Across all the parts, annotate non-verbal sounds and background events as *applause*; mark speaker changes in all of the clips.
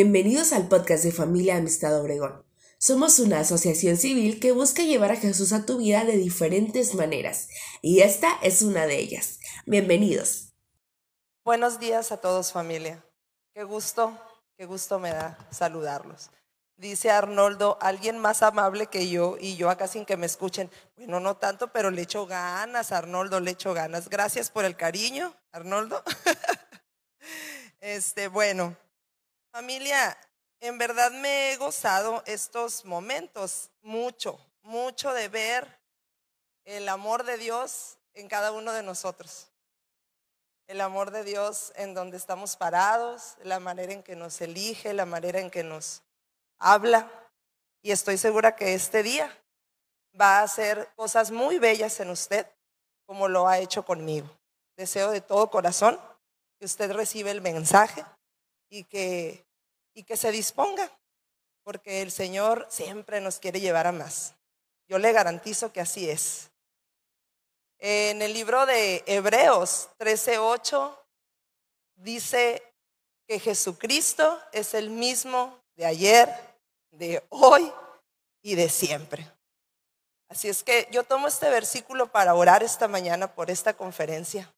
Speaker 1: Bienvenidos al podcast de Familia Amistad Obregón. Somos una asociación civil que busca llevar a Jesús a tu vida de diferentes maneras, y esta es una de ellas. Bienvenidos.
Speaker 2: Buenos días a todos familia. Qué gusto, qué gusto me da saludarlos. Dice Arnoldo, alguien más amable que yo y yo acá sin que me escuchen. Bueno, no tanto, pero le echo ganas, Arnoldo, le echo ganas. Gracias por el cariño, Arnoldo. *laughs* este, bueno, Familia, en verdad me he gozado estos momentos mucho, mucho de ver el amor de Dios en cada uno de nosotros. El amor de Dios en donde estamos parados, la manera en que nos elige, la manera en que nos habla. Y estoy segura que este día va a hacer cosas muy bellas en usted, como lo ha hecho conmigo. Deseo de todo corazón que usted reciba el mensaje y que, y que se disponga, porque el Señor siempre nos quiere llevar a más. Yo le garantizo que así es. En el libro de Hebreos 13:8 dice que Jesucristo es el mismo de ayer, de hoy y de siempre. Así es que yo tomo este versículo para orar esta mañana por esta conferencia.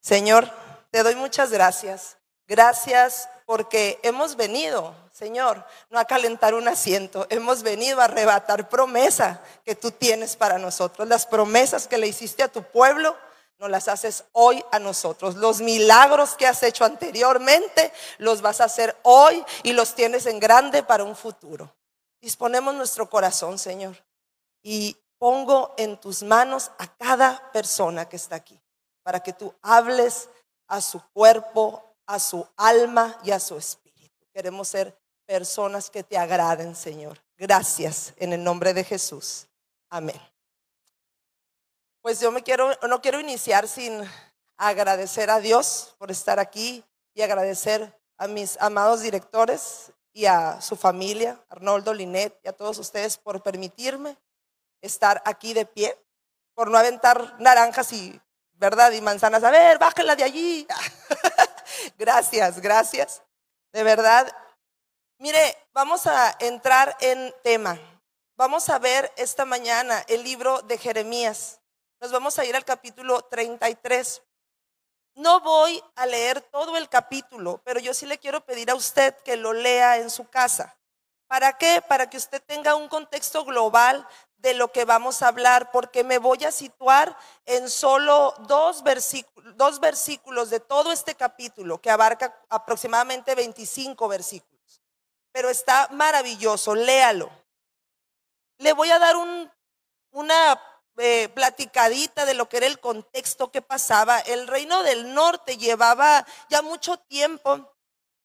Speaker 2: Señor, te doy muchas gracias. Gracias porque hemos venido, Señor, no a calentar un asiento, hemos venido a arrebatar promesa que tú tienes para nosotros. Las promesas que le hiciste a tu pueblo, no las haces hoy a nosotros. Los milagros que has hecho anteriormente, los vas a hacer hoy y los tienes en grande para un futuro. Disponemos nuestro corazón, Señor, y pongo en tus manos a cada persona que está aquí, para que tú hables a su cuerpo, a su alma y a su espíritu. Queremos ser personas que te agraden, Señor. Gracias en el nombre de Jesús. Amén. Pues yo me quiero, no quiero iniciar sin agradecer a Dios por estar aquí y agradecer a mis amados directores y a su familia, Arnoldo, Linet y a todos ustedes por permitirme estar aquí de pie, por no aventar naranjas y, ¿verdad? Y manzanas. A ver, bájala de allí. *laughs* gracias, gracias. De verdad. Mire, vamos a entrar en tema. Vamos a ver esta mañana el libro de Jeremías. Nos vamos a ir al capítulo 33. No voy a leer todo el capítulo, pero yo sí le quiero pedir a usted que lo lea en su casa. ¿Para qué? Para que usted tenga un contexto global de lo que vamos a hablar, porque me voy a situar en solo dos versículos, dos versículos de todo este capítulo, que abarca aproximadamente 25 versículos. Pero está maravilloso, léalo. Le voy a dar un, una eh, platicadita de lo que era el contexto que pasaba. El reino del norte llevaba ya mucho tiempo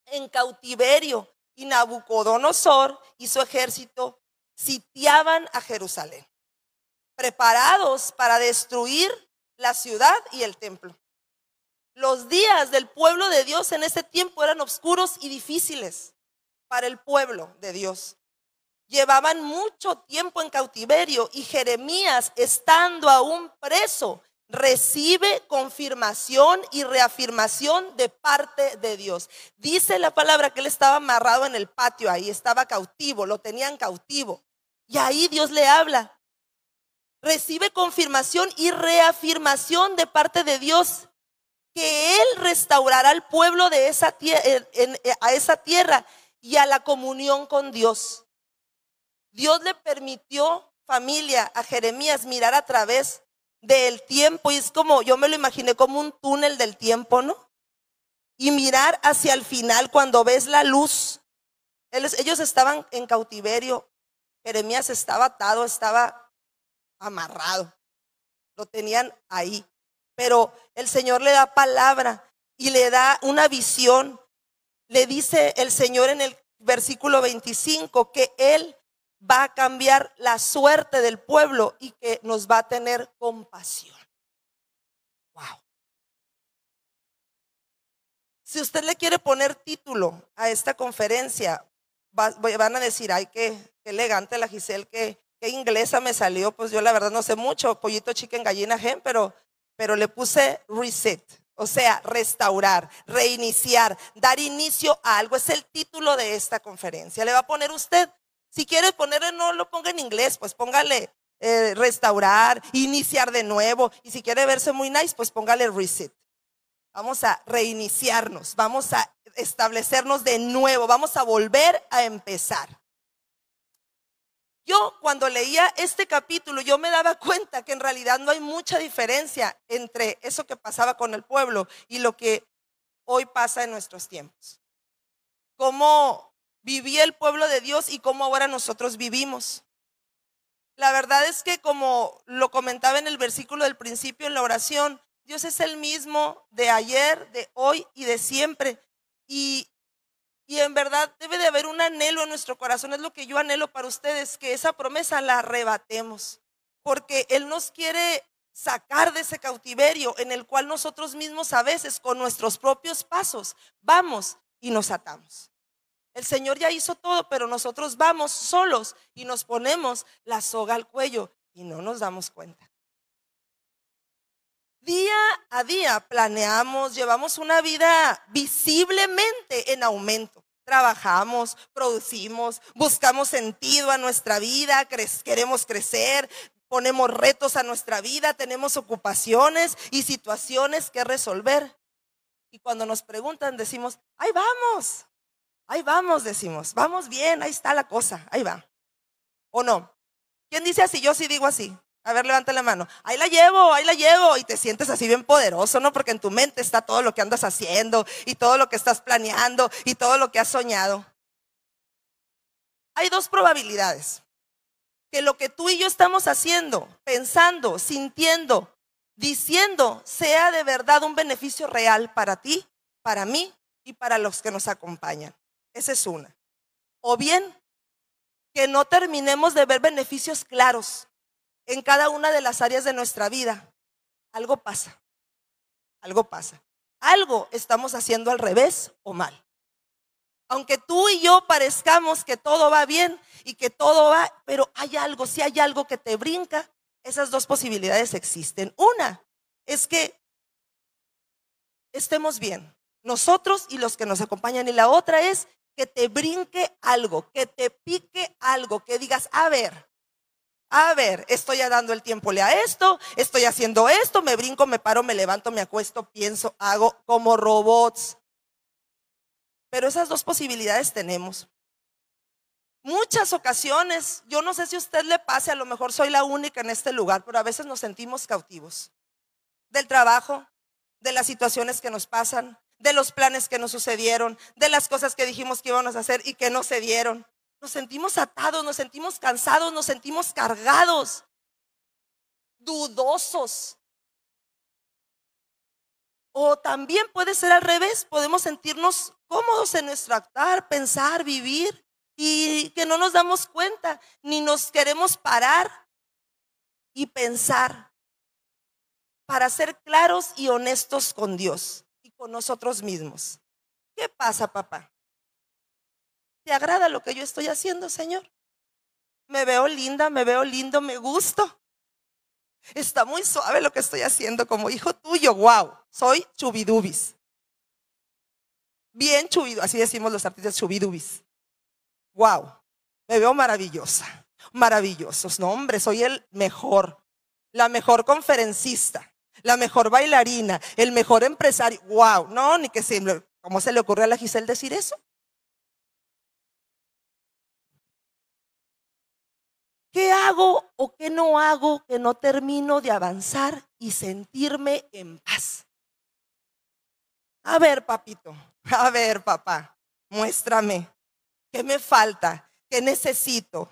Speaker 2: en cautiverio y Nabucodonosor y su ejército sitiaban a Jerusalén, preparados para destruir la ciudad y el templo. Los días del pueblo de Dios en ese tiempo eran oscuros y difíciles para el pueblo de Dios. Llevaban mucho tiempo en cautiverio y Jeremías, estando aún preso, recibe confirmación y reafirmación de parte de Dios. Dice la palabra que él estaba amarrado en el patio ahí, estaba cautivo, lo tenían cautivo. Y ahí Dios le habla. Recibe confirmación y reafirmación de parte de Dios que Él restaurará al pueblo de esa a esa tierra y a la comunión con Dios. Dios le permitió, familia, a Jeremías mirar a través del tiempo y es como, yo me lo imaginé como un túnel del tiempo, ¿no? Y mirar hacia el final cuando ves la luz. Ellos estaban en cautiverio, Jeremías estaba atado, estaba amarrado. Lo tenían ahí. Pero el Señor le da palabra y le da una visión. Le dice el Señor en el versículo 25 que Él va a cambiar la suerte del pueblo y que nos va a tener compasión. Wow. Si usted le quiere poner título a esta conferencia, van a decir, ay, qué, elegante la Giselle, qué, qué, inglesa me salió. Pues yo la verdad no sé mucho, pollito, chicken, gallina, gen, pero, pero le puse reset. O sea, restaurar, reiniciar, dar inicio a algo. Es el título de esta conferencia. Le va a poner usted, si quiere ponerle, no lo ponga en inglés, pues póngale eh, restaurar, iniciar de nuevo. Y si quiere verse muy nice, pues póngale reset. Vamos a reiniciarnos, vamos a establecernos de nuevo, vamos a volver a empezar. Yo cuando leía este capítulo, yo me daba cuenta que en realidad no hay mucha diferencia entre eso que pasaba con el pueblo y lo que hoy pasa en nuestros tiempos. Cómo vivía el pueblo de Dios y cómo ahora nosotros vivimos. La verdad es que como lo comentaba en el versículo del principio en la oración, Dios es el mismo de ayer, de hoy y de siempre. Y y en verdad debe de haber un anhelo en nuestro corazón, es lo que yo anhelo para ustedes, que esa promesa la arrebatemos, porque Él nos quiere sacar de ese cautiverio en el cual nosotros mismos a veces con nuestros propios pasos vamos y nos atamos. El Señor ya hizo todo, pero nosotros vamos solos y nos ponemos la soga al cuello y no nos damos cuenta. Día a día planeamos, llevamos una vida visiblemente en aumento. Trabajamos, producimos, buscamos sentido a nuestra vida, queremos crecer, ponemos retos a nuestra vida, tenemos ocupaciones y situaciones que resolver. Y cuando nos preguntan decimos, ahí vamos, ahí vamos, decimos, vamos bien, ahí está la cosa, ahí va. ¿O no? ¿Quién dice así? Yo sí digo así. A ver, levanta la mano. Ahí la llevo, ahí la llevo. Y te sientes así bien poderoso, ¿no? Porque en tu mente está todo lo que andas haciendo y todo lo que estás planeando y todo lo que has soñado. Hay dos probabilidades. Que lo que tú y yo estamos haciendo, pensando, sintiendo, diciendo, sea de verdad un beneficio real para ti, para mí y para los que nos acompañan. Esa es una. O bien, que no terminemos de ver beneficios claros en cada una de las áreas de nuestra vida, algo pasa. Algo pasa. Algo estamos haciendo al revés o mal. Aunque tú y yo parezcamos que todo va bien y que todo va, pero hay algo, si hay algo que te brinca, esas dos posibilidades existen. Una es que estemos bien, nosotros y los que nos acompañan. Y la otra es que te brinque algo, que te pique algo, que digas, a ver, a ver, estoy dando el tiempo a esto, estoy haciendo esto, me brinco, me paro, me levanto, me acuesto, pienso, hago como robots. Pero esas dos posibilidades tenemos. Muchas ocasiones, yo no sé si a usted le pase, a lo mejor soy la única en este lugar, pero a veces nos sentimos cautivos del trabajo, de las situaciones que nos pasan, de los planes que nos sucedieron, de las cosas que dijimos que íbamos a hacer y que no se dieron. Nos sentimos atados, nos sentimos cansados, nos sentimos cargados, dudosos. O también puede ser al revés, podemos sentirnos cómodos en nuestro actuar, pensar, vivir y que no nos damos cuenta, ni nos queremos parar y pensar para ser claros y honestos con Dios y con nosotros mismos. ¿Qué pasa, papá? ¿Te agrada lo que yo estoy haciendo, Señor? Me veo linda, me veo lindo, me gusto. Está muy suave lo que estoy haciendo como hijo tuyo. Wow, soy chubidubis. Bien chubido, así decimos los artistas chubidubis. Wow, me veo maravillosa, maravillosos. No, hombre, soy el mejor, la mejor conferencista, la mejor bailarina, el mejor empresario. Wow, no, ni que se, ¿cómo se le ocurre a la Giselle decir eso? ¿Qué hago o qué no hago que no termino de avanzar y sentirme en paz? A ver, papito, *laughs* a ver, papá, muéstrame. ¿Qué me falta? ¿Qué necesito?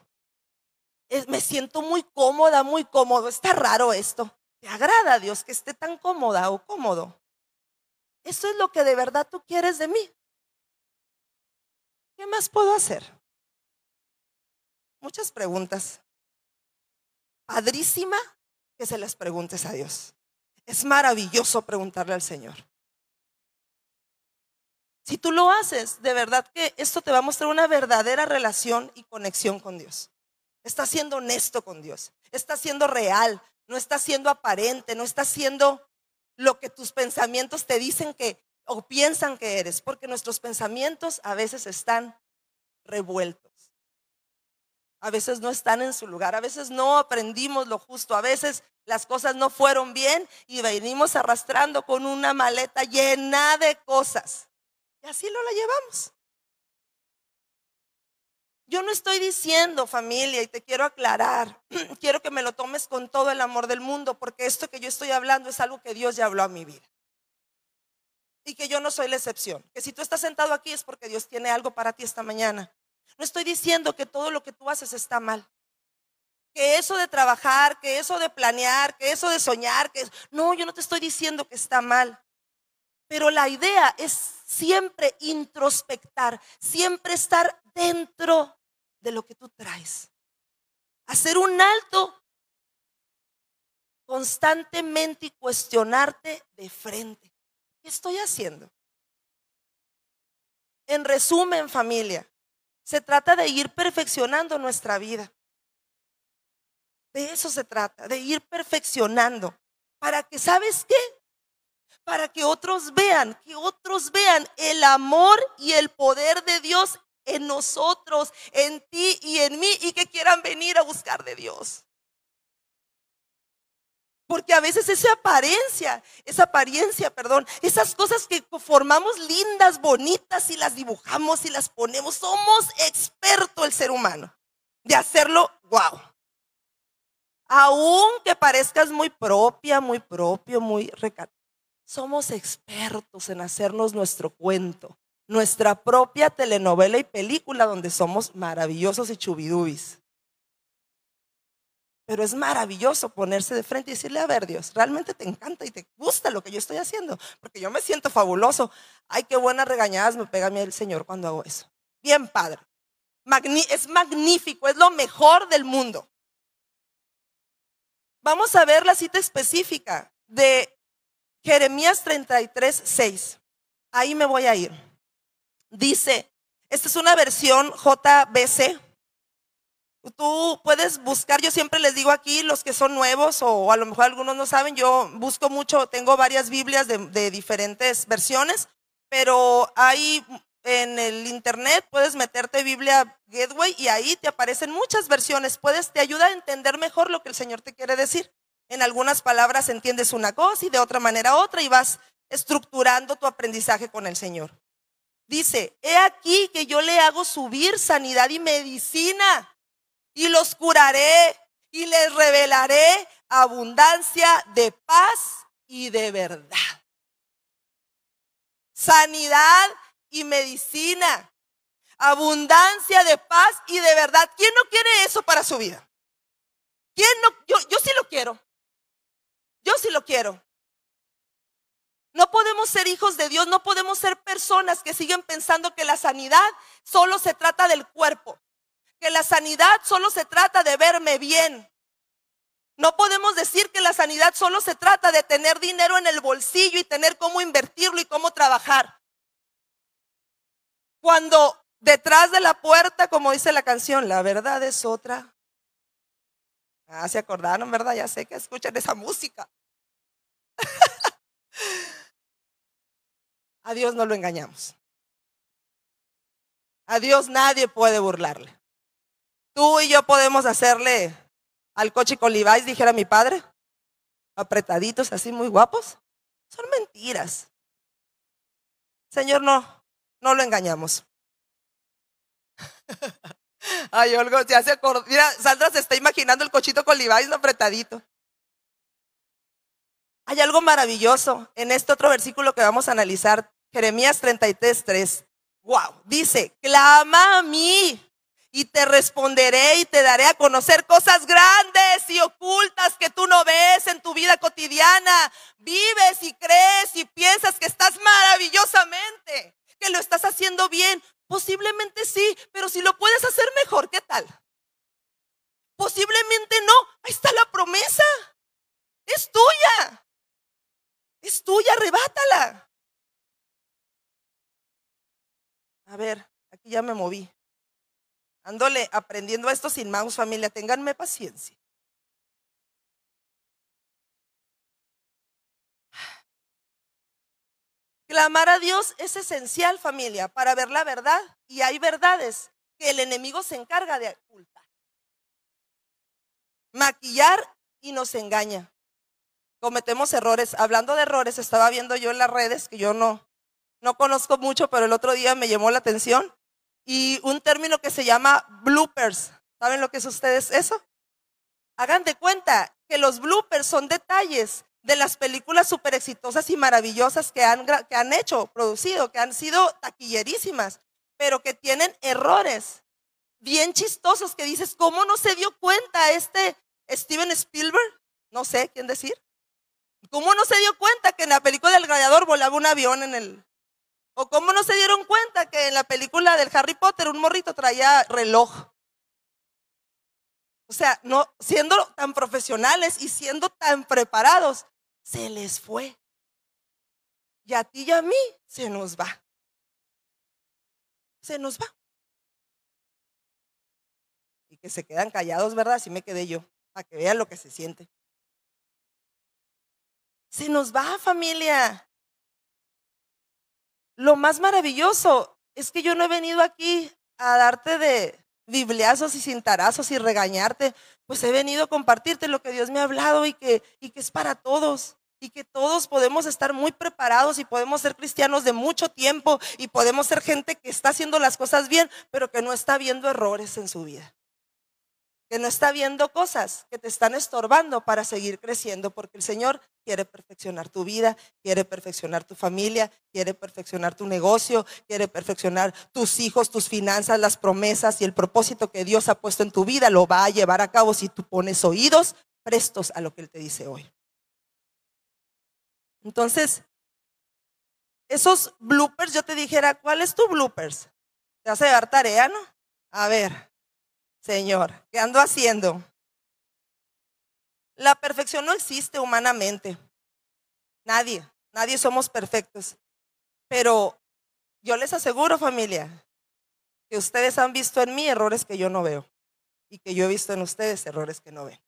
Speaker 2: Me siento muy cómoda, muy cómodo. Está raro esto. ¿Te agrada a Dios que esté tan cómoda o cómodo? ¿Eso es lo que de verdad tú quieres de mí? ¿Qué más puedo hacer? Muchas preguntas padrísima que se las preguntes a Dios. Es maravilloso preguntarle al Señor. Si tú lo haces, de verdad que esto te va a mostrar una verdadera relación y conexión con Dios. Estás siendo honesto con Dios. Estás siendo real. No estás siendo aparente. No estás siendo lo que tus pensamientos te dicen que o piensan que eres, porque nuestros pensamientos a veces están revueltos. A veces no están en su lugar, a veces no aprendimos lo justo, a veces las cosas no fueron bien y venimos arrastrando con una maleta llena de cosas. Y así lo la llevamos. Yo no estoy diciendo familia y te quiero aclarar, *clears throat* quiero que me lo tomes con todo el amor del mundo, porque esto que yo estoy hablando es algo que Dios ya habló a mi vida. Y que yo no soy la excepción. Que si tú estás sentado aquí es porque Dios tiene algo para ti esta mañana. No estoy diciendo que todo lo que tú haces está mal. Que eso de trabajar, que eso de planear, que eso de soñar, que no, yo no te estoy diciendo que está mal. Pero la idea es siempre introspectar, siempre estar dentro de lo que tú traes. Hacer un alto constantemente y cuestionarte de frente. ¿Qué estoy haciendo? En resumen, familia, se trata de ir perfeccionando nuestra vida. De eso se trata, de ir perfeccionando. Para que, ¿sabes qué? Para que otros vean, que otros vean el amor y el poder de Dios en nosotros, en ti y en mí, y que quieran venir a buscar de Dios. Porque a veces esa apariencia, esa apariencia, perdón, esas cosas que formamos lindas, bonitas y las dibujamos y las ponemos, somos experto el ser humano de hacerlo wow. Aunque parezcas muy propia, muy propio, muy recatado, somos expertos en hacernos nuestro cuento nuestra propia telenovela y película donde somos maravillosos y chubidubis. Pero es maravilloso ponerse de frente y decirle, a ver Dios, realmente te encanta y te gusta lo que yo estoy haciendo, porque yo me siento fabuloso. Ay, qué buenas regañadas me pega a mí el Señor cuando hago eso. Bien padre. es magnífico, es lo mejor del mundo. Vamos a ver la cita específica de Jeremías 33, 6. Ahí me voy a ir. Dice, esta es una versión JBC. Tú puedes buscar, yo siempre les digo aquí, los que son nuevos o a lo mejor algunos no saben, yo busco mucho, tengo varias Biblias de, diferentes versiones, pero ahí en el internet puedes meterte Biblia Gateway y ahí te aparecen muchas versiones. Puedes, te ayuda a entender mejor lo que el Señor te quiere decir. En algunas palabras entiendes una cosa y de otra manera otra y vas estructurando tu aprendizaje con el Señor. Dice, he aquí que yo le hago subir sanidad y medicina y los curaré y les revelaré abundancia de paz y de verdad. Sanidad y medicina. Abundancia de paz y de verdad. ¿Quién no quiere eso para su vida? ¿Quién no? Yo, yo sí lo quiero. Yo sí lo quiero. No podemos ser hijos de Dios, no podemos ser personas que siguen pensando que la sanidad solo se trata del cuerpo, que la sanidad solo se trata de verme bien. No podemos decir que la sanidad solo se trata de tener dinero en el bolsillo y tener cómo invertirlo y cómo trabajar. Cuando detrás de la puerta, como dice la canción, la verdad es otra. Ah, se acordaron, ¿verdad? Ya sé que escuchan esa música. *laughs* A Dios no lo engañamos. A Dios nadie puede burlarle. Tú y yo podemos hacerle al coche con Levi's, dijera mi padre, apretaditos así muy guapos. Son mentiras. Señor, no, no lo engañamos. *laughs* Ay, Olgo, se hace Mira, Sandra se está imaginando el cochito con Levi's apretadito. Hay algo maravilloso en este otro versículo que vamos a analizar. Jeremías 33, 3. Wow. Dice, clama a mí y te responderé y te daré a conocer cosas grandes y ocultas que tú no ves en tu vida cotidiana. Vives y crees y piensas que estás maravillosamente, que lo estás haciendo bien. Posiblemente sí, pero si lo puedes hacer mejor, ¿qué tal? Posiblemente no. Ahí está la promesa. Es tuya. Es tuya, arrebátala. A ver, aquí ya me moví. Ándole aprendiendo esto sin mouse, familia. Ténganme paciencia. clamar a Dios es esencial, familia, para ver la verdad. Y hay verdades que el enemigo se encarga de ocultar. Maquillar y nos engaña. Cometemos errores. Hablando de errores, estaba viendo yo en las redes, que yo no, no conozco mucho, pero el otro día me llamó la atención, y un término que se llama bloopers. ¿Saben lo que es ustedes eso? Hagan de cuenta que los bloopers son detalles de las películas súper exitosas y maravillosas que han, que han hecho, producido, que han sido taquillerísimas, pero que tienen errores bien chistosos que dices, ¿cómo no se dio cuenta este Steven Spielberg? No sé quién decir. ¿Cómo no se dio cuenta que en la película del gladiador volaba un avión en el... ¿O cómo no se dieron cuenta que en la película del Harry Potter un morrito traía reloj? O sea, no siendo tan profesionales y siendo tan preparados, se les fue. Y a ti y a mí se nos va. Se nos va. Y que se quedan callados, ¿verdad? Así me quedé yo, para que vean lo que se siente. Se nos va, familia. Lo más maravilloso es que yo no he venido aquí a darte de bibliazos y cintarazos y regañarte, pues he venido a compartirte lo que Dios me ha hablado y que, y que es para todos y que todos podemos estar muy preparados y podemos ser cristianos de mucho tiempo y podemos ser gente que está haciendo las cosas bien, pero que no está viendo errores en su vida. Que no está viendo cosas que te están estorbando para seguir creciendo, porque el Señor quiere perfeccionar tu vida, quiere perfeccionar tu familia, quiere perfeccionar tu negocio, quiere perfeccionar tus hijos, tus finanzas, las promesas y el propósito que Dios ha puesto en tu vida lo va a llevar a cabo si tú pones oídos prestos a lo que Él te dice hoy. Entonces, esos bloopers, yo te dijera, ¿cuál es tu bloopers? ¿Te vas a tarea, no? A ver, Señor, ¿qué ando haciendo? La perfección no existe humanamente. Nadie, nadie somos perfectos. Pero yo les aseguro, familia, que ustedes han visto en mí errores que yo no veo y que yo he visto en ustedes errores que no ven.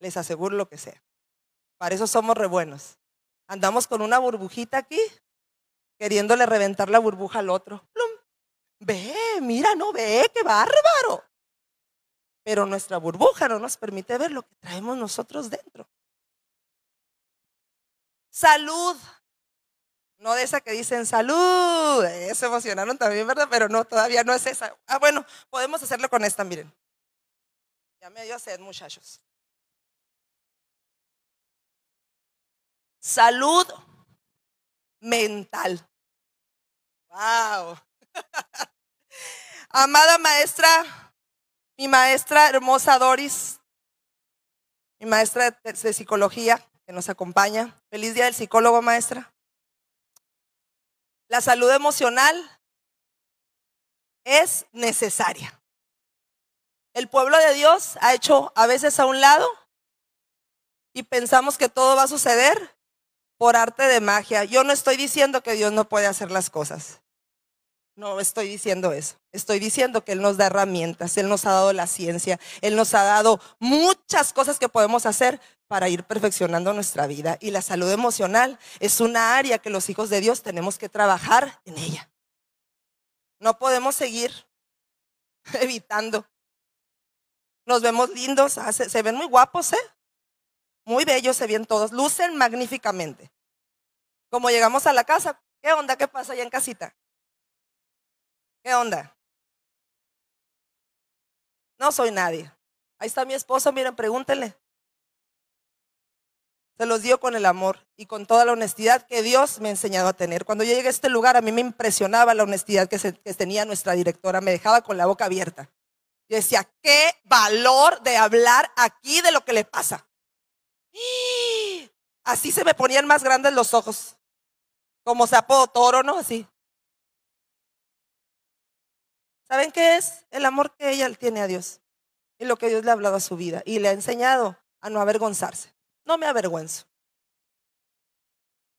Speaker 2: Les aseguro lo que sea. Para eso somos re buenos. Andamos con una burbujita aquí, queriéndole reventar la burbuja al otro. Ve, mira, no ve, qué bárbaro. Pero nuestra burbuja no nos permite ver lo que traemos nosotros dentro. Salud. No de esa que dicen salud. Se emocionaron también, ¿verdad? Pero no, todavía no es esa. Ah, bueno, podemos hacerlo con esta, miren. Ya me dio sed, muchachos. Salud mental. Wow. *laughs* Amada maestra, mi maestra hermosa Doris, mi maestra de psicología que nos acompaña. Feliz día del psicólogo, maestra. La salud emocional es necesaria. El pueblo de Dios ha hecho a veces a un lado y pensamos que todo va a suceder por arte de magia. Yo no estoy diciendo que Dios no puede hacer las cosas. No estoy diciendo eso. Estoy diciendo que Él nos da herramientas, Él nos ha dado la ciencia, Él nos ha dado muchas cosas que podemos hacer para ir perfeccionando nuestra vida. Y la salud emocional es una área que los hijos de Dios tenemos que trabajar en ella. No podemos seguir *laughs* evitando. Nos vemos lindos, ah, se, ven muy guapos, ¿eh? Muy bellos se ven todos, lucen magníficamente. Como llegamos a la casa, ¿qué onda? ¿Qué pasa allá en casita? ¿Qué onda? No soy nadie. Ahí está mi esposo, miren, pregúntenle. Se los dio con el amor y con toda la honestidad que Dios me ha enseñado a tener. Cuando yo llegué a este lugar, a mí me impresionaba la honestidad que, tenía nuestra directora. Me dejaba con la boca abierta. Yo decía, qué valor de hablar aquí de lo que le pasa. Así se me ponían más grandes los ojos. Como sapo toro, ¿no? Así. ¿Saben qué es? El amor que ella tiene a Dios. Y lo que Dios le ha hablado a su vida. Y le ha enseñado a no avergonzarse. No me avergüenzo.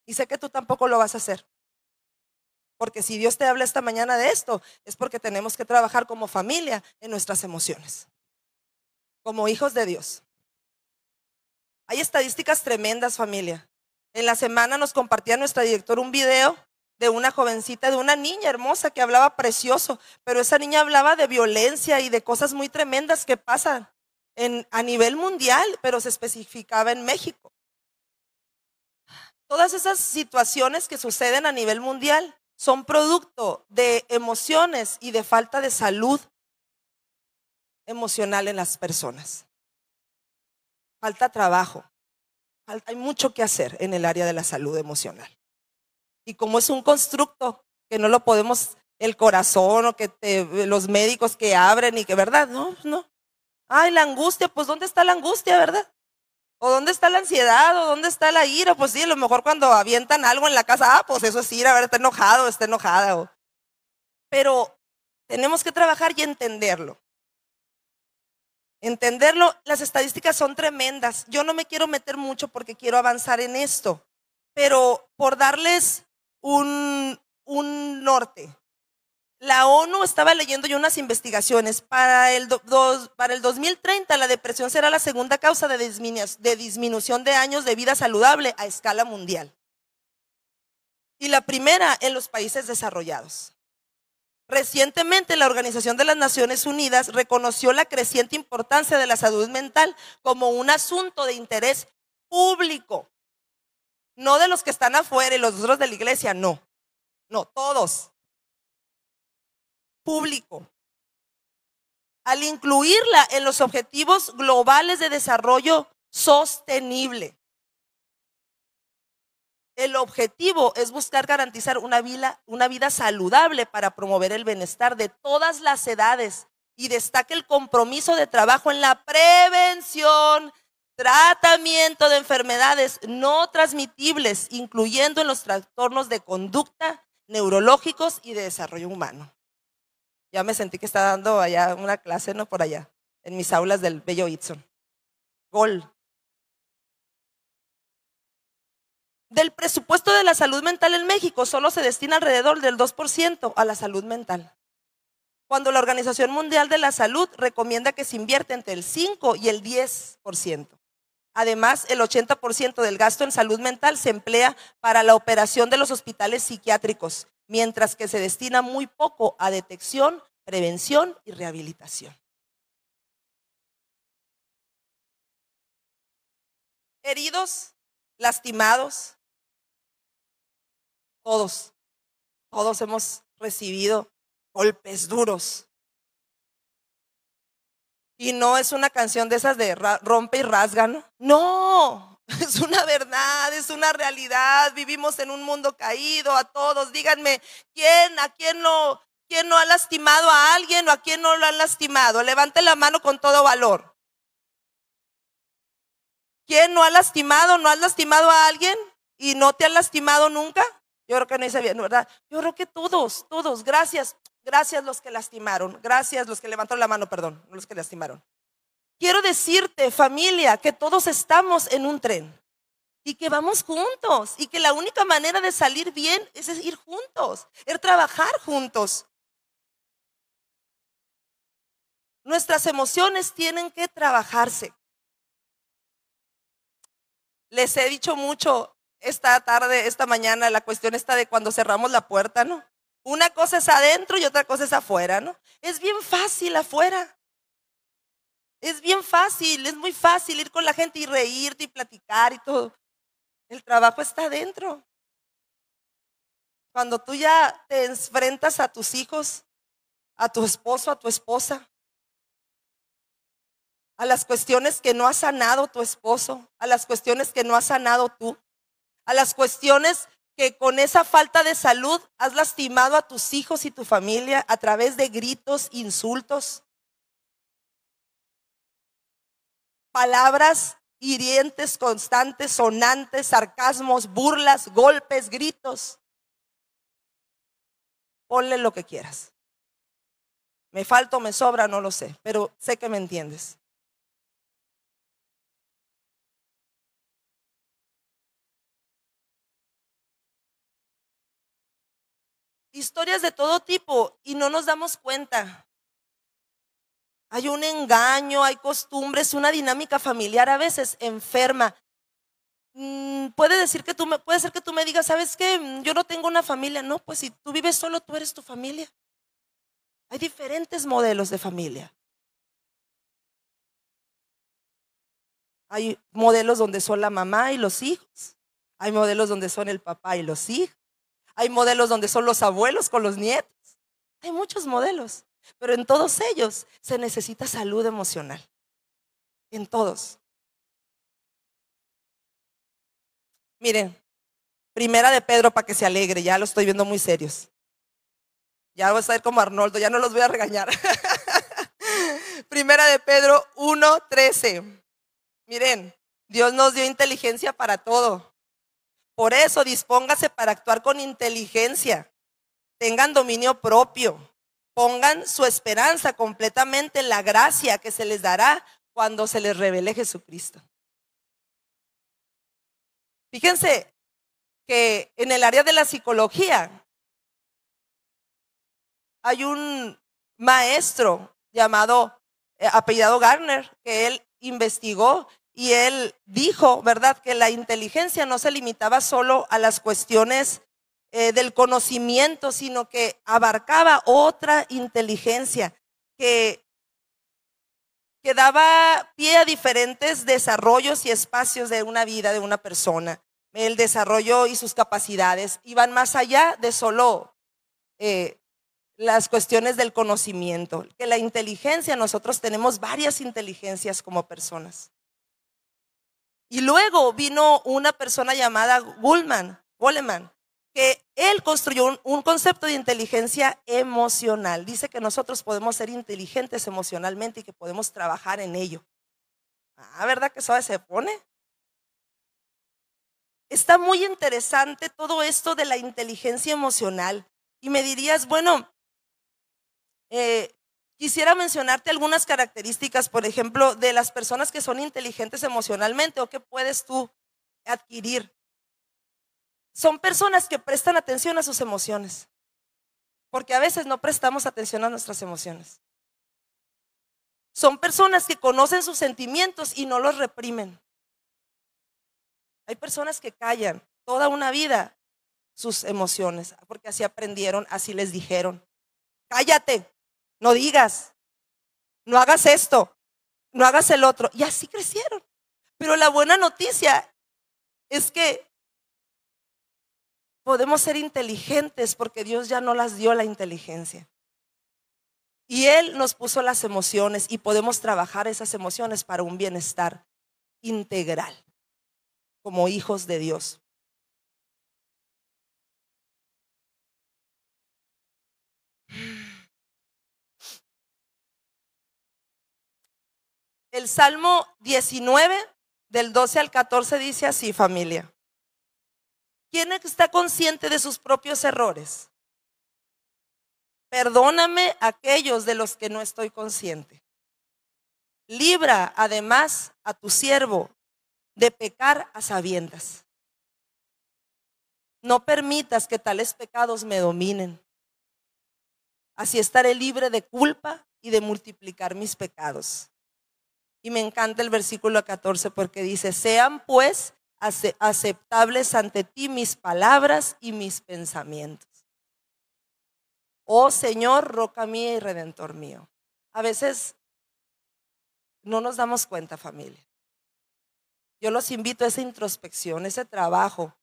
Speaker 2: Y sé que tú tampoco lo vas a hacer. Porque si Dios te habla esta mañana de esto, es porque tenemos que trabajar como familia en nuestras emociones. Como hijos de Dios. Hay estadísticas tremendas, familia. En la semana nos compartía nuestra directora un video de una jovencita, de una niña hermosa que hablaba precioso, pero esa niña hablaba de violencia y de cosas muy tremendas que pasan en, a nivel mundial, pero se especificaba en México. Todas esas situaciones que suceden a nivel mundial son producto de emociones y de falta de salud emocional en las personas. Falta trabajo. Hay mucho que hacer en el área de la salud emocional. Y como es un constructo que no lo podemos, el corazón o que los médicos que abren y que, ¿verdad? No, no. Ay, la angustia, pues ¿dónde está la angustia, verdad? ¿O dónde está la ansiedad? ¿O dónde está la ira? Pues sí, a lo mejor cuando avientan algo en la casa, ah, pues eso es ira, ver, está enojado, está enojada. Pero tenemos que trabajar y entenderlo. Entenderlo, las estadísticas son tremendas. Yo no me quiero meter mucho porque quiero avanzar en esto, pero por darles un, un norte. La ONU estaba leyendo yo unas investigaciones. Para el, para el 2030 la depresión será la segunda causa de disminución de años de vida saludable a escala mundial. Y la primera en los países desarrollados. Recientemente la Organización de las Naciones Unidas reconoció la creciente importancia de la salud mental como un asunto de interés público. No de los que están afuera y los otros de la iglesia, no. No, todos. Público. Al incluirla en los objetivos globales de desarrollo sostenible. El objetivo es buscar garantizar una vida, una vida saludable para promover el bienestar de todas las edades y destaca el compromiso de trabajo en la prevención, tratamiento de enfermedades no transmitibles, incluyendo en los trastornos de conducta, neurológicos y de desarrollo humano. Ya me sentí que estaba dando allá una clase, ¿no? Por allá, en mis aulas del Bello Itson. Gol. Del presupuesto de la salud mental en México solo se destina alrededor del 2% a la salud mental. Cuando la Organización Mundial de la Salud recomienda que se invierte entre el 5 y el 10%. Además, el 80% del gasto en salud mental se emplea para la operación de los hospitales psiquiátricos, mientras que se destina muy poco a detección, prevención y rehabilitación. Heridos, lastimados, todos, todos hemos recibido golpes duros. Y no es una canción de esas de rompe y rasga, ¿no? No, *laughs* es una verdad, es una realidad. Vivimos en un mundo caído a todos. Díganme, ¿quién, a quién no, quién no ha lastimado a alguien o a quién no lo han lastimado? Levante la mano con todo valor. ¿Quién no ha lastimado, no has lastimado a alguien y no te han lastimado nunca? Yo creo que no dice bien, ¿verdad? Yo creo que todos, todos, gracias, gracias los que lastimaron, gracias los que levantaron la mano, perdón, los que lastimaron. Quiero decirte, familia, que todos estamos en un tren y que vamos juntos y que la única manera de salir bien es ir juntos, es trabajar juntos. Nuestras emociones tienen que trabajarse. Les he dicho mucho, esta tarde, esta mañana, la cuestión está de cuando cerramos la puerta, ¿no? Una cosa es adentro y otra cosa es afuera, ¿no? Es bien fácil afuera. Es bien fácil, es muy fácil ir con la gente y reírte y platicar y todo. El trabajo está adentro. Cuando tú ya te enfrentas a tus hijos, a tu esposo, a tu esposa, a las cuestiones que no ha sanado tu esposo, a las cuestiones que no has sanado tú, a las cuestiones que con esa falta de salud has lastimado a tus hijos y tu familia a través de gritos, insultos, palabras hirientes, constantes, sonantes, sarcasmos, burlas, golpes, gritos. Ponle lo que quieras. Me falta o me sobra, no lo sé, pero sé que me entiendes. Historias de todo tipo y no nos damos cuenta. Hay un engaño, hay costumbres, una dinámica familiar a veces enferma. mm, puede decir que tú puede ser que tú me digas, ¿sabes qué? Mm, yo no tengo una familia. No, pues si tú vives solo, tú eres tu familia. Hay diferentes modelos de familia. Hay modelos donde son la mamá y los hijos. Hay modelos donde son el papá y los hijos. Hay modelos donde son los abuelos con los nietos. Hay muchos modelos, pero en todos ellos se necesita salud emocional. En todos. Miren, primera de Pedro para que se alegre, ya lo estoy viendo muy serios. Ya voy a estar como Arnoldo, ya no los voy a regañar. *laughs* primera de Pedro 1:13. Miren, Dios nos dio inteligencia para todo. Por eso dispóngase para actuar con inteligencia. Tengan dominio propio. Pongan su esperanza completamente en la gracia que se les dará cuando se les revele Jesucristo. Fíjense que en el área de la psicología hay un maestro llamado eh, apellidado Garner que él investigó y él dijo, ¿verdad?, que la inteligencia no se limitaba solo a las cuestiones eh, del conocimiento, sino que abarcaba otra inteligencia que, daba pie a diferentes desarrollos y espacios de una vida de una persona el desarrollo y sus capacidades iban más allá de solo eh, las cuestiones del conocimiento, que la inteligencia, nosotros tenemos varias inteligencias como personas. Y luego vino una persona llamada Goleman, que él construyó un, concepto de inteligencia emocional. Dice que nosotros podemos ser inteligentes emocionalmente y que podemos trabajar en ello. Ah, ¿verdad que eso se pone? Está muy interesante todo esto de la inteligencia emocional. Y me dirías, bueno, eh, quisiera mencionarte algunas características, por ejemplo, de las personas que son inteligentes emocionalmente o que puedes tú adquirir. Son personas que prestan atención a sus emociones, porque a veces no prestamos atención a nuestras emociones. Son personas que conocen sus sentimientos y no los reprimen. Hay personas que callan toda una vida sus emociones, porque así aprendieron, así les dijeron. Cállate, no digas, no hagas esto, no hagas el otro. Y así crecieron. Pero la buena noticia es que podemos ser inteligentes porque Dios ya no las dio la inteligencia. Y Él nos puso las emociones y podemos trabajar esas emociones para un bienestar integral como hijos de Dios. El Salmo 19, del 12 al 14, dice así, familia. ¿Quién está consciente de sus propios errores? Perdóname aquellos de los que no estoy consciente. Libra además a tu siervo de pecar a sabiendas. No permitas que tales pecados me dominen. Así estaré libre de culpa y de multiplicar mis pecados. Y me encanta el versículo 14 porque dice, sean pues aceptables ante ti mis palabras y mis pensamientos. Oh Señor, roca mía y redentor mío. A veces no nos damos cuenta, familia. Yo los invito a esa introspección, ese trabajo.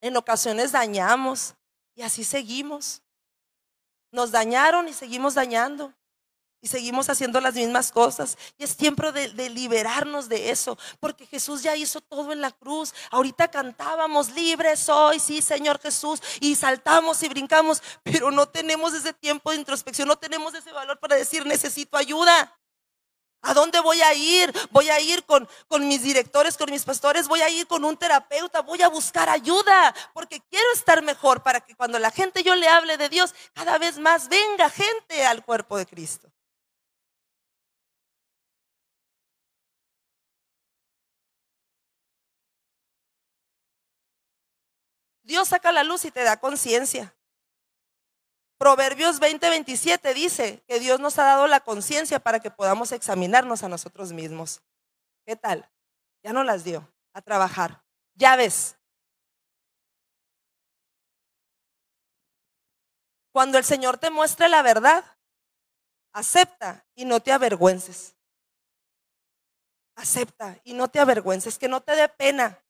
Speaker 2: En ocasiones dañamos y así seguimos. Nos dañaron y seguimos dañando. Y seguimos haciendo las mismas cosas. Y es tiempo de, liberarnos de eso. Porque Jesús ya hizo todo en la cruz. Ahorita cantábamos, libre soy, sí, Señor Jesús. Y saltamos y brincamos. Pero no tenemos ese tiempo de introspección. No tenemos ese valor para decir, necesito ayuda. ¿A dónde voy a ir? Voy a ir con, con, mis directores, con mis pastores, voy a ir con un terapeuta, voy a buscar ayuda, porque quiero estar mejor para que cuando la gente yo le hable de Dios, cada vez más venga gente al cuerpo de Cristo. Dios saca la luz y te da conciencia. Proverbios 20:27 dice que Dios nos ha dado la conciencia para que podamos examinarnos a nosotros mismos. ¿Qué tal? Ya no las dio. a trabajar. Ya ves. Cuando el Señor te muestre la verdad, acepta y no te avergüences. Acepta y no te avergüences, que no te dé pena,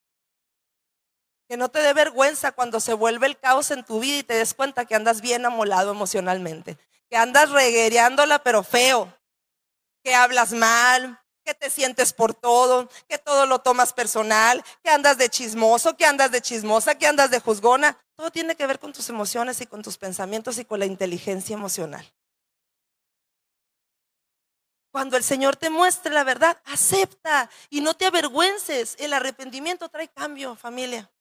Speaker 2: que no te dé vergüenza cuando se vuelve el caos en tu vida y te des cuenta que andas bien amolado emocionalmente, que andas reguereándola pero feo, que hablas mal, que te sientes por todo, que todo lo tomas personal, que andas de chismoso, que andas de chismosa, que andas de juzgona. Todo tiene que ver con tus emociones y con tus pensamientos y con la inteligencia emocional. Cuando el Señor te muestre la verdad, acepta y no te avergüences. El arrepentimiento trae cambio, familia.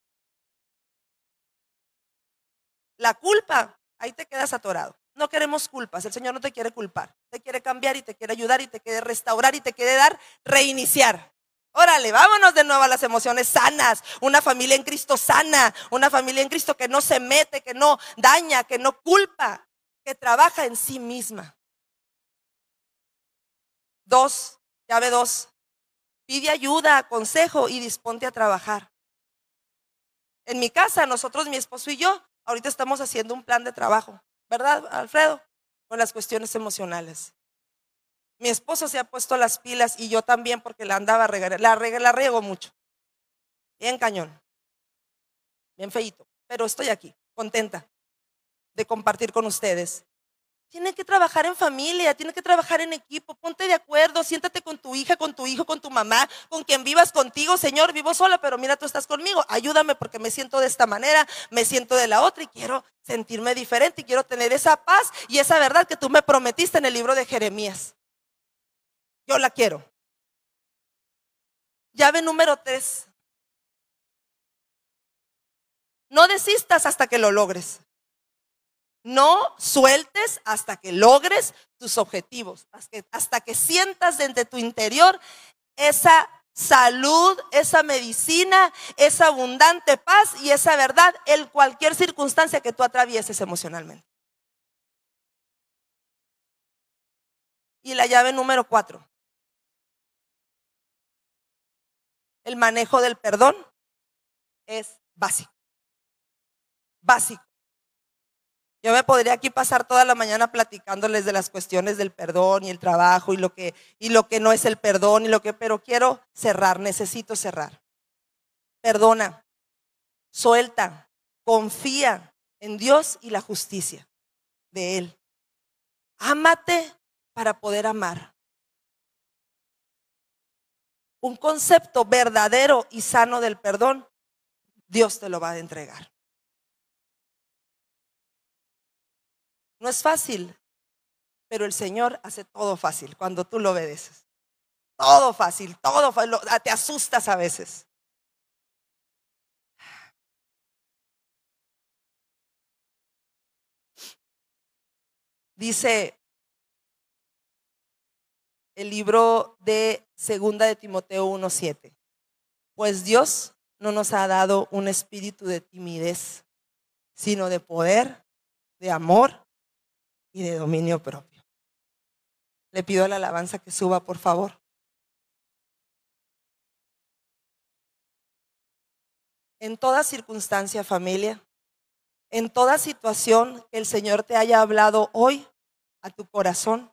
Speaker 2: La culpa, ahí te quedas atorado. No queremos culpas, el Señor no te quiere culpar, te quiere cambiar y te quiere ayudar y te quiere restaurar y te quiere dar reiniciar. Órale, vámonos de nuevo a las emociones sanas, una familia en Cristo sana, una familia en Cristo que no se mete, que no daña, que no culpa, que trabaja en sí misma. Dos, llave dos, pide ayuda, consejo y disponte a trabajar. En mi casa, nosotros, mi esposo y yo, ahorita estamos haciendo un plan de trabajo. ¿verdad, Alfredo? Con las cuestiones emocionales. Mi esposo se ha puesto las pilas y yo también porque la andaba regar, la, la riego mucho. Bien cañón. Bien feito. Pero estoy aquí, contenta de compartir con ustedes. Tiene que trabajar en familia, tiene que trabajar en equipo, ponte de acuerdo, siéntate con tu hija, con tu hijo, con tu mamá, con quien vivas contigo. Señor, vivo sola, pero mira, tú estás conmigo. Ayúdame porque me siento de esta manera, me siento de la otra y quiero sentirme diferente y quiero tener esa paz y esa verdad que tú me prometiste en el libro de Jeremías. Yo la quiero. Llave número tres. No desistas hasta que lo logres. No sueltes hasta que logres tus objetivos, hasta que, sientas desde tu interior esa salud, esa medicina, esa abundante paz y esa verdad en cualquier circunstancia que tú atravieses emocionalmente. Y la llave número cuatro. El manejo del perdón es básico. Básico. Yo me podría aquí pasar toda la mañana platicándoles de las cuestiones del perdón y el trabajo y lo que, y lo que no es el perdón y lo que, pero quiero cerrar, necesito cerrar. Perdona, suelta, confía en Dios y la justicia de Él. Ámate para poder amar. Un concepto verdadero y sano del perdón, Dios te lo va a entregar. No es fácil, pero el Señor hace todo fácil cuando tú lo obedeces. Todo fácil, todo fácil. Ah, te asustas a veces. Dice el libro de Segunda de Timoteo 1:7. Pues Dios no nos ha dado un espíritu de timidez, sino de poder, de amor y de dominio propio. Le pido a la alabanza que suba, por favor. En toda circunstancia, familia, en toda situación que el Señor te haya hablado hoy a tu corazón,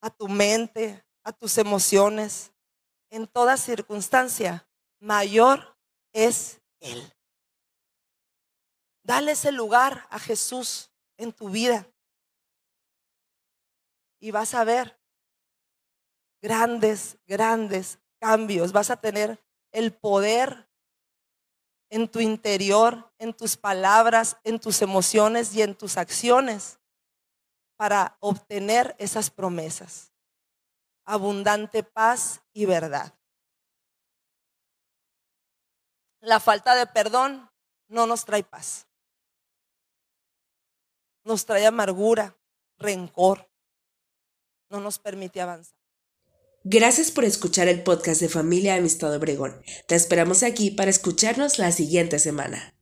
Speaker 2: a tu mente, a tus emociones, en toda circunstancia, mayor es Él. Dale ese lugar a Jesús en tu vida. Y vas a ver grandes, grandes cambios. Vas a tener el poder en tu interior, en tus palabras, en tus emociones y en tus acciones para obtener esas promesas. Abundante paz y verdad. La falta de perdón no nos trae paz nos trae amargura, rencor, no nos permite avanzar.
Speaker 1: Gracias por escuchar el podcast de Familia Amistad Obregón. Te esperamos aquí para escucharnos la siguiente semana.